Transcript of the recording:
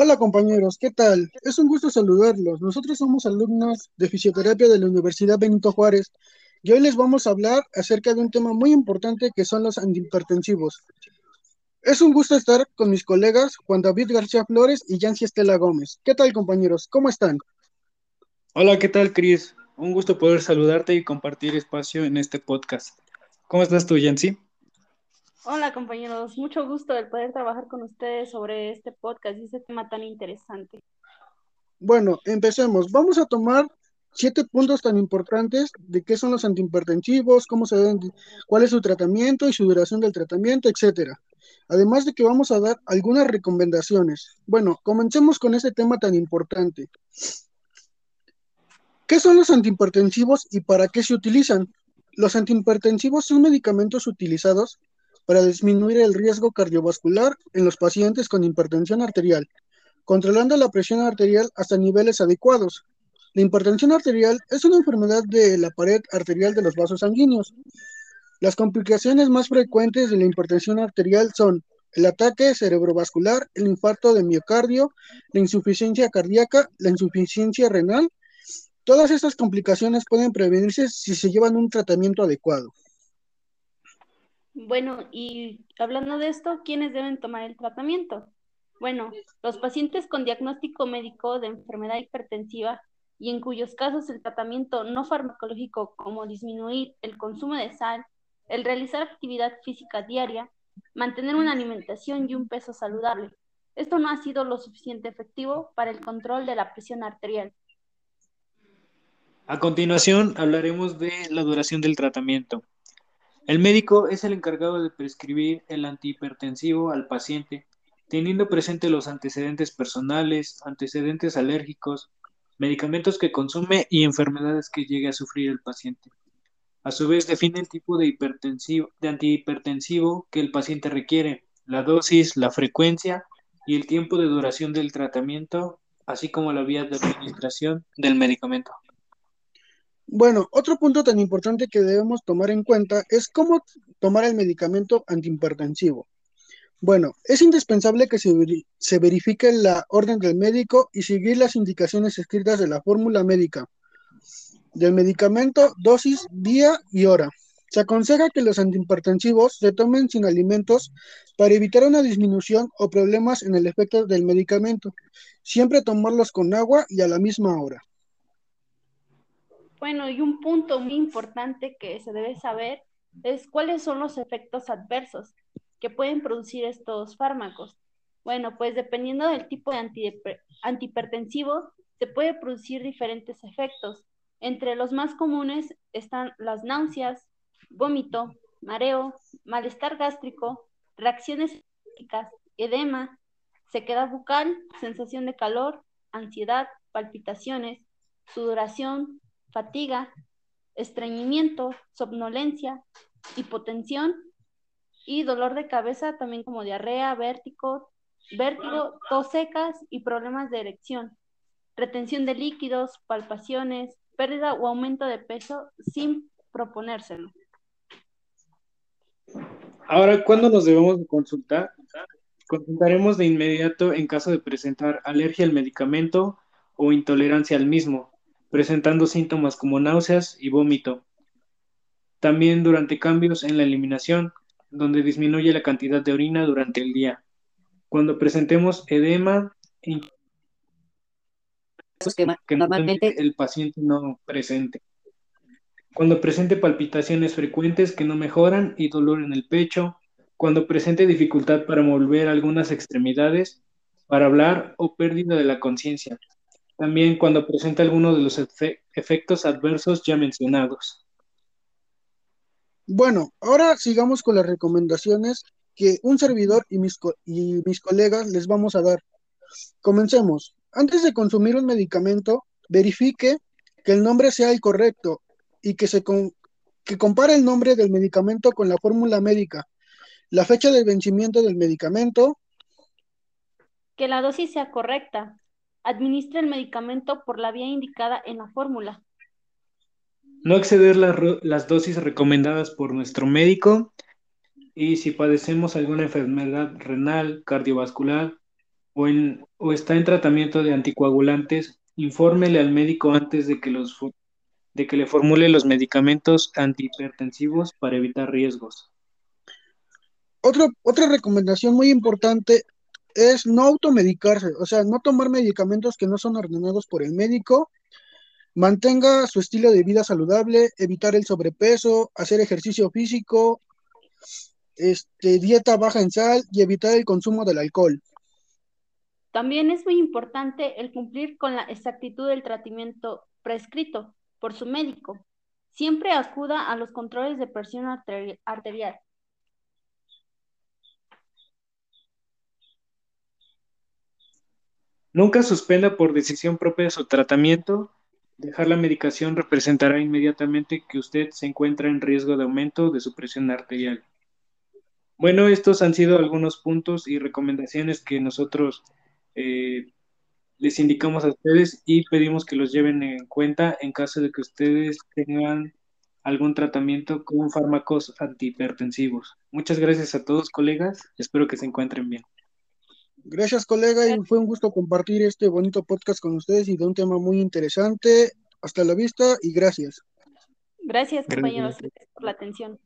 Hola compañeros, ¿qué tal? Es un gusto saludarlos. Nosotros somos alumnos de fisioterapia de la Universidad Benito Juárez y hoy les vamos a hablar acerca de un tema muy importante que son los antihipertensivos. Es un gusto estar con mis colegas Juan David García Flores y Yancy Estela Gómez. ¿Qué tal compañeros? ¿Cómo están? Hola, ¿qué tal Cris? Un gusto poder saludarte y compartir espacio en este podcast. ¿Cómo estás tú, Yancy? Hola compañeros, mucho gusto el poder trabajar con ustedes sobre este podcast y este tema tan interesante. Bueno, empecemos. Vamos a tomar siete puntos tan importantes de qué son los antihipertensivos, cómo se deben, cuál es su tratamiento y su duración del tratamiento, etcétera. Además de que vamos a dar algunas recomendaciones. Bueno, comencemos con este tema tan importante. ¿Qué son los antihipertensivos y para qué se utilizan? Los antihipertensivos son medicamentos utilizados para disminuir el riesgo cardiovascular en los pacientes con hipertensión arterial, controlando la presión arterial hasta niveles adecuados. La hipertensión arterial es una enfermedad de la pared arterial de los vasos sanguíneos. Las complicaciones más frecuentes de la hipertensión arterial son el ataque cerebrovascular, el infarto de miocardio, la insuficiencia cardíaca, la insuficiencia renal. Todas estas complicaciones pueden prevenirse si se llevan un tratamiento adecuado. Bueno, y hablando de esto, ¿quiénes deben tomar el tratamiento? Bueno, los pacientes con diagnóstico médico de enfermedad hipertensiva y en cuyos casos el tratamiento no farmacológico como disminuir el consumo de sal, el realizar actividad física diaria, mantener una alimentación y un peso saludable. Esto no ha sido lo suficiente efectivo para el control de la presión arterial. A continuación hablaremos de la duración del tratamiento. El médico es el encargado de prescribir el antihipertensivo al paciente, teniendo presente los antecedentes personales, antecedentes alérgicos, medicamentos que consume y enfermedades que llegue a sufrir el paciente. A su vez, define el tipo de, hipertensivo, de antihipertensivo que el paciente requiere, la dosis, la frecuencia y el tiempo de duración del tratamiento, así como la vía de administración del medicamento. Bueno, otro punto tan importante que debemos tomar en cuenta es cómo tomar el medicamento antihipertensivo. Bueno, es indispensable que se, verifique la orden del médico y seguir las indicaciones escritas de la fórmula médica del medicamento, dosis, día y hora. Se aconseja que los antihipertensivos se tomen sin alimentos para evitar una disminución o problemas en el efecto del medicamento. Siempre tomarlos con agua y a la misma hora. Bueno, y un punto muy importante que se debe saber es cuáles son los efectos adversos que pueden producir estos fármacos. Bueno, pues dependiendo del tipo de antihipertensivo, se puede producir diferentes efectos. Entre los más comunes están las náuseas, vómito, mareo, malestar gástrico, reacciones físicas, edema, sequedad bucal, sensación de calor, ansiedad, palpitaciones, sudoración, fatiga, estreñimiento, somnolencia, hipotensión y dolor de cabeza, también como diarrea, vértigo, vértigo, tos secas y problemas de erección, retención de líquidos, palpaciones, pérdida o aumento de peso sin proponérselo. Ahora, ¿cuándo nos debemos consultar? Consultaremos de inmediato en caso de presentar alergia al medicamento o intolerancia al mismo, presentando síntomas como náuseas y vómito. También durante cambios en la eliminación, donde disminuye la cantidad de orina durante el día. Cuando presentemos edema, que normalmente el paciente no presente. Cuando presente palpitaciones frecuentes que no mejoran y dolor en el pecho, cuando presente dificultad para mover algunas extremidades, para hablar o pérdida de la conciencia, también cuando presenta alguno de los efectos adversos ya mencionados. Bueno, ahora sigamos con las recomendaciones que un servidor y mis, y mis colegas les vamos a dar. Comencemos. Antes de consumir un medicamento, verifique que el nombre sea el correcto y que, se que compare el nombre del medicamento con la fórmula médica, la fecha de vencimiento del medicamento. Que la dosis sea correcta, Administra el medicamento por la vía indicada en la fórmula. No exceder las dosis recomendadas por nuestro médico y si padecemos alguna enfermedad renal, cardiovascular o, en, o está en tratamiento de anticoagulantes, infórmele al médico antes de que, los, de que le formule los medicamentos antihipertensivos para evitar riesgos. otra recomendación muy importante es no automedicarse, o sea, no tomar medicamentos que no son ordenados por el médico. Mantenga su estilo de vida saludable, evitar el sobrepeso, hacer ejercicio físico, este, dieta baja en sal y evitar el consumo del alcohol. También es muy importante el cumplir con la exactitud del tratamiento prescrito por su médico. Siempre acuda a los controles de presión arterial. Nunca suspenda por decisión propia su tratamiento. Dejar la medicación representará inmediatamente que usted se encuentra en riesgo de aumento de su presión arterial. Bueno, estos han sido algunos puntos y recomendaciones que nosotros eh, les indicamos a ustedes y pedimos que los lleven en cuenta en caso de que ustedes tengan algún tratamiento con fármacos antihipertensivos. Muchas gracias a todos, colegas. Espero que se encuentren bien. Gracias, colega, y fue un gusto compartir este bonito podcast con ustedes y de un tema muy interesante. Hasta la vista y gracias. Gracias, compañeros, por la atención.